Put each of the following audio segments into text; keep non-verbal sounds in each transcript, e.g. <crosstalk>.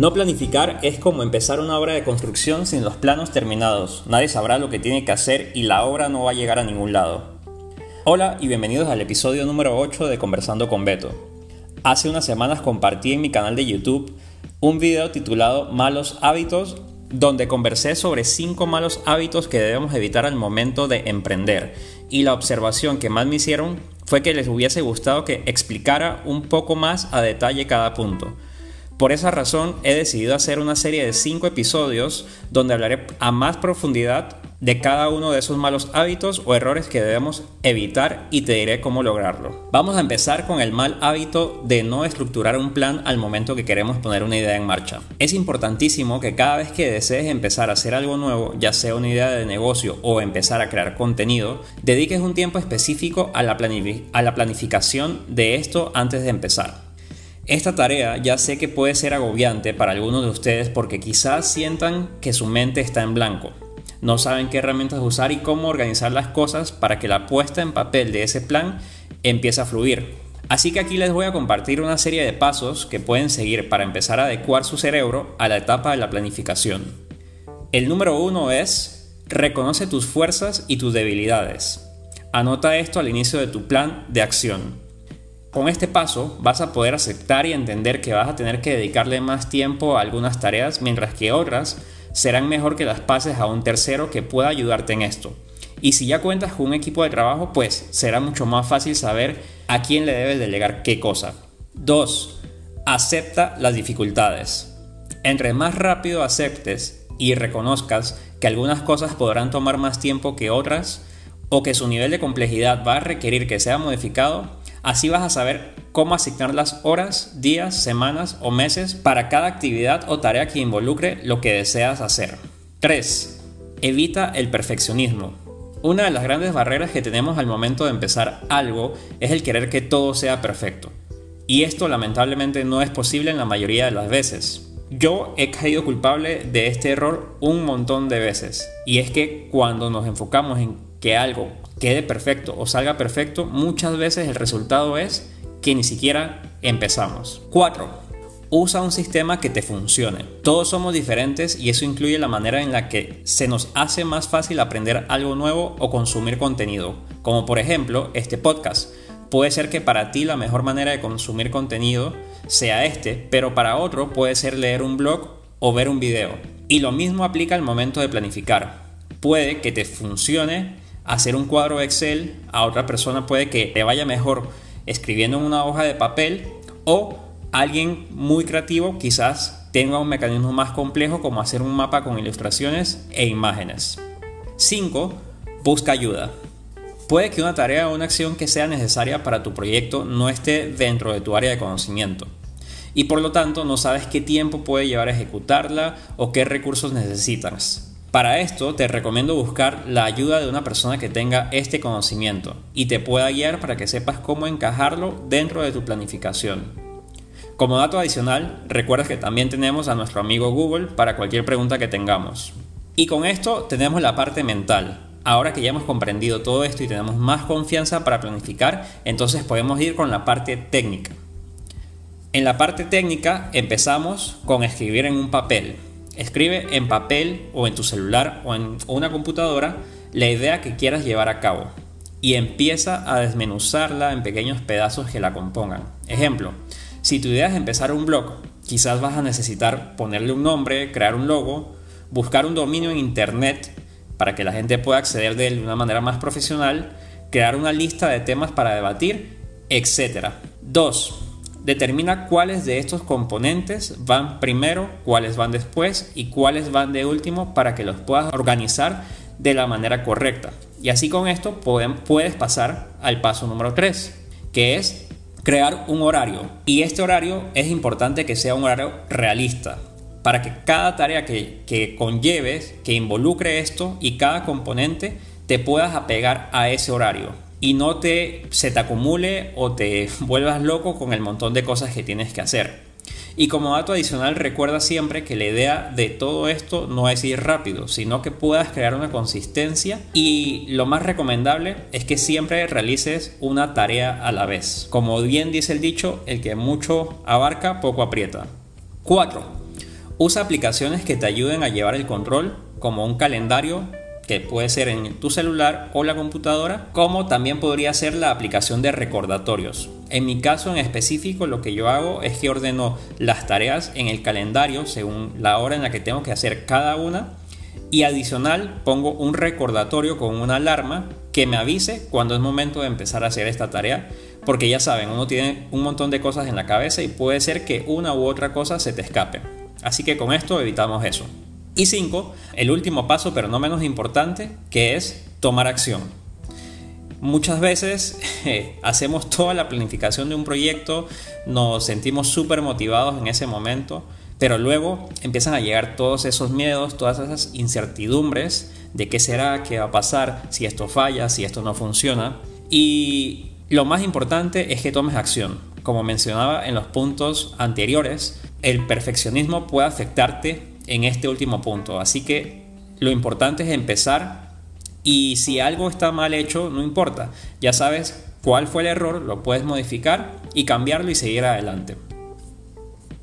No planificar es como empezar una obra de construcción sin los planos terminados. Nadie sabrá lo que tiene que hacer y la obra no va a llegar a ningún lado. Hola y bienvenidos al episodio número 8 de Conversando con Beto. Hace unas semanas compartí en mi canal de YouTube un video titulado Malos hábitos donde conversé sobre 5 malos hábitos que debemos evitar al momento de emprender. Y la observación que más me hicieron fue que les hubiese gustado que explicara un poco más a detalle cada punto. Por esa razón he decidido hacer una serie de 5 episodios donde hablaré a más profundidad de cada uno de esos malos hábitos o errores que debemos evitar y te diré cómo lograrlo. Vamos a empezar con el mal hábito de no estructurar un plan al momento que queremos poner una idea en marcha. Es importantísimo que cada vez que desees empezar a hacer algo nuevo, ya sea una idea de negocio o empezar a crear contenido, dediques un tiempo específico a la, a la planificación de esto antes de empezar. Esta tarea ya sé que puede ser agobiante para algunos de ustedes porque quizás sientan que su mente está en blanco. No saben qué herramientas usar y cómo organizar las cosas para que la puesta en papel de ese plan empiece a fluir. Así que aquí les voy a compartir una serie de pasos que pueden seguir para empezar a adecuar su cerebro a la etapa de la planificación. El número uno es reconoce tus fuerzas y tus debilidades. Anota esto al inicio de tu plan de acción. Con este paso vas a poder aceptar y entender que vas a tener que dedicarle más tiempo a algunas tareas mientras que otras serán mejor que las pases a un tercero que pueda ayudarte en esto. Y si ya cuentas con un equipo de trabajo, pues será mucho más fácil saber a quién le debes delegar qué cosa. 2. Acepta las dificultades. Entre más rápido aceptes y reconozcas que algunas cosas podrán tomar más tiempo que otras o que su nivel de complejidad va a requerir que sea modificado, Así vas a saber cómo asignar las horas, días, semanas o meses para cada actividad o tarea que involucre lo que deseas hacer. 3. Evita el perfeccionismo. Una de las grandes barreras que tenemos al momento de empezar algo es el querer que todo sea perfecto. Y esto lamentablemente no es posible en la mayoría de las veces. Yo he caído culpable de este error un montón de veces. Y es que cuando nos enfocamos en que algo quede perfecto o salga perfecto, muchas veces el resultado es que ni siquiera empezamos. 4. Usa un sistema que te funcione. Todos somos diferentes y eso incluye la manera en la que se nos hace más fácil aprender algo nuevo o consumir contenido, como por ejemplo este podcast. Puede ser que para ti la mejor manera de consumir contenido sea este, pero para otro puede ser leer un blog o ver un video. Y lo mismo aplica al momento de planificar. Puede que te funcione hacer un cuadro Excel, a otra persona puede que te vaya mejor escribiendo en una hoja de papel o alguien muy creativo quizás tenga un mecanismo más complejo como hacer un mapa con ilustraciones e imágenes. 5. Busca ayuda. Puede que una tarea o una acción que sea necesaria para tu proyecto no esté dentro de tu área de conocimiento y por lo tanto no sabes qué tiempo puede llevar a ejecutarla o qué recursos necesitas. Para esto te recomiendo buscar la ayuda de una persona que tenga este conocimiento y te pueda guiar para que sepas cómo encajarlo dentro de tu planificación. Como dato adicional, recuerda que también tenemos a nuestro amigo Google para cualquier pregunta que tengamos. Y con esto tenemos la parte mental. Ahora que ya hemos comprendido todo esto y tenemos más confianza para planificar, entonces podemos ir con la parte técnica. En la parte técnica empezamos con escribir en un papel, Escribe en papel o en tu celular o en una computadora la idea que quieras llevar a cabo y empieza a desmenuzarla en pequeños pedazos que la compongan. Ejemplo, si tu idea es empezar un blog, quizás vas a necesitar ponerle un nombre, crear un logo, buscar un dominio en internet para que la gente pueda acceder de él de una manera más profesional, crear una lista de temas para debatir, etc. 2. Determina cuáles de estos componentes van primero, cuáles van después y cuáles van de último para que los puedas organizar de la manera correcta. Y así con esto puedes pasar al paso número 3, que es crear un horario. Y este horario es importante que sea un horario realista, para que cada tarea que, que conlleves, que involucre esto y cada componente, te puedas apegar a ese horario y no te se te acumule o te <laughs> vuelvas loco con el montón de cosas que tienes que hacer. Y como dato adicional, recuerda siempre que la idea de todo esto no es ir rápido, sino que puedas crear una consistencia y lo más recomendable es que siempre realices una tarea a la vez. Como bien dice el dicho, el que mucho abarca, poco aprieta. 4. Usa aplicaciones que te ayuden a llevar el control, como un calendario puede ser en tu celular o la computadora, como también podría ser la aplicación de recordatorios. En mi caso en específico lo que yo hago es que ordeno las tareas en el calendario según la hora en la que tengo que hacer cada una y adicional pongo un recordatorio con una alarma que me avise cuando es momento de empezar a hacer esta tarea porque ya saben, uno tiene un montón de cosas en la cabeza y puede ser que una u otra cosa se te escape. Así que con esto evitamos eso. Y 5, el último paso, pero no menos importante, que es tomar acción. Muchas veces <laughs> eh, hacemos toda la planificación de un proyecto, nos sentimos súper motivados en ese momento, pero luego empiezan a llegar todos esos miedos, todas esas incertidumbres de qué será, qué va a pasar, si esto falla, si esto no funciona. Y lo más importante es que tomes acción. Como mencionaba en los puntos anteriores, el perfeccionismo puede afectarte en este último punto. Así que lo importante es empezar y si algo está mal hecho, no importa. Ya sabes cuál fue el error, lo puedes modificar y cambiarlo y seguir adelante.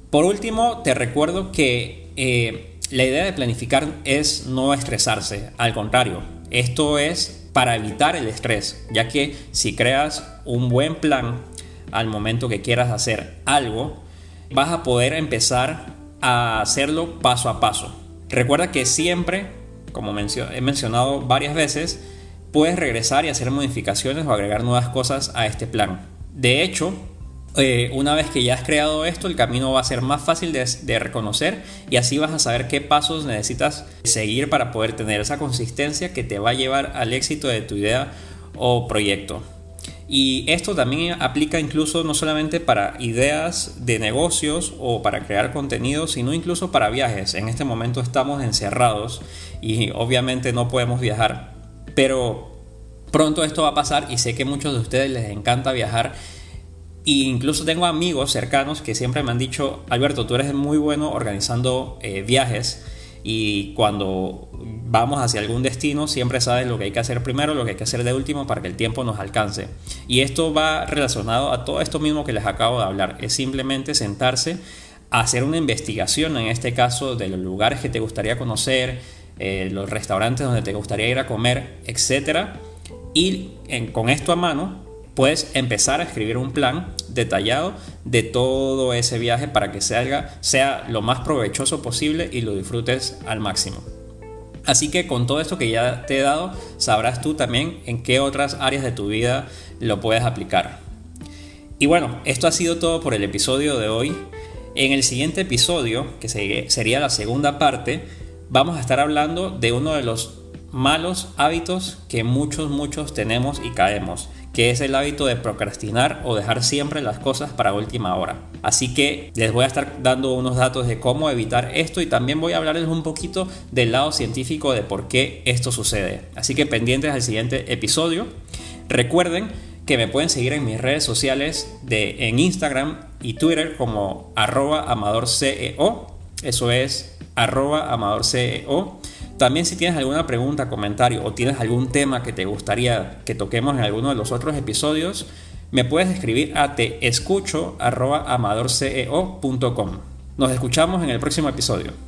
Por último, te recuerdo que eh, la idea de planificar es no estresarse, al contrario, esto es para evitar el estrés, ya que si creas un buen plan al momento que quieras hacer algo, vas a poder empezar a hacerlo paso a paso. Recuerda que siempre, como he mencionado varias veces, puedes regresar y hacer modificaciones o agregar nuevas cosas a este plan. De hecho, eh, una vez que ya has creado esto, el camino va a ser más fácil de, de, reconocer y así vas a saber qué pasos necesitas seguir para poder tener esa consistencia que te va a llevar al éxito de tu idea o proyecto. Y esto también aplica incluso no solamente para ideas de negocios o para crear contenido, sino incluso para viajes. En este momento estamos encerrados y obviamente no podemos viajar. Pero pronto esto va a pasar y sé que a muchos de ustedes les encanta viajar. E incluso tengo amigos cercanos que siempre me han dicho, Alberto, tú eres muy bueno organizando eh, viajes y cuando vamos hacia algún destino siempre sabes lo que hay que hacer primero, lo que hay que hacer de último para que el tiempo nos alcance. Y esto va relacionado a todo esto mismo que les acabo de hablar. Es simplemente sentarse a hacer una investigación, en este caso, de los lugares que te gustaría conocer, eh, los restaurantes donde te gustaría ir a comer, etc. Y con esto a mano puedes empezar a escribir un plan detallado de todo ese viaje para que sea, lo más provechoso posible y lo disfrutes al máximo. Así que con todo esto que ya te he dado, sabrás tú también en qué otras áreas de tu vida lo puedes aplicar. Y bueno, esto ha sido todo por el episodio de hoy. En el siguiente episodio, que sería la segunda parte, vamos a estar hablando de uno de los malos hábitos que muchos, muchos tenemos y caemos que es el hábito de procrastinar o dejar siempre las cosas para última hora. Así que les voy a estar dando unos datos de cómo evitar esto y también voy a hablarles un poquito del lado científico de por qué esto sucede. Así que pendientes al siguiente episodio. Recuerden que me pueden seguir en mis redes sociales de, en Instagram y Twitter como arroba amadorceo. Eso es arroba amadorceo. También si tienes alguna pregunta, comentario o tienes algún tema que te gustaría que toquemos en alguno de los otros episodios, me puedes escribir a teescucho.amadorceo.com. Nos escuchamos en el próximo episodio.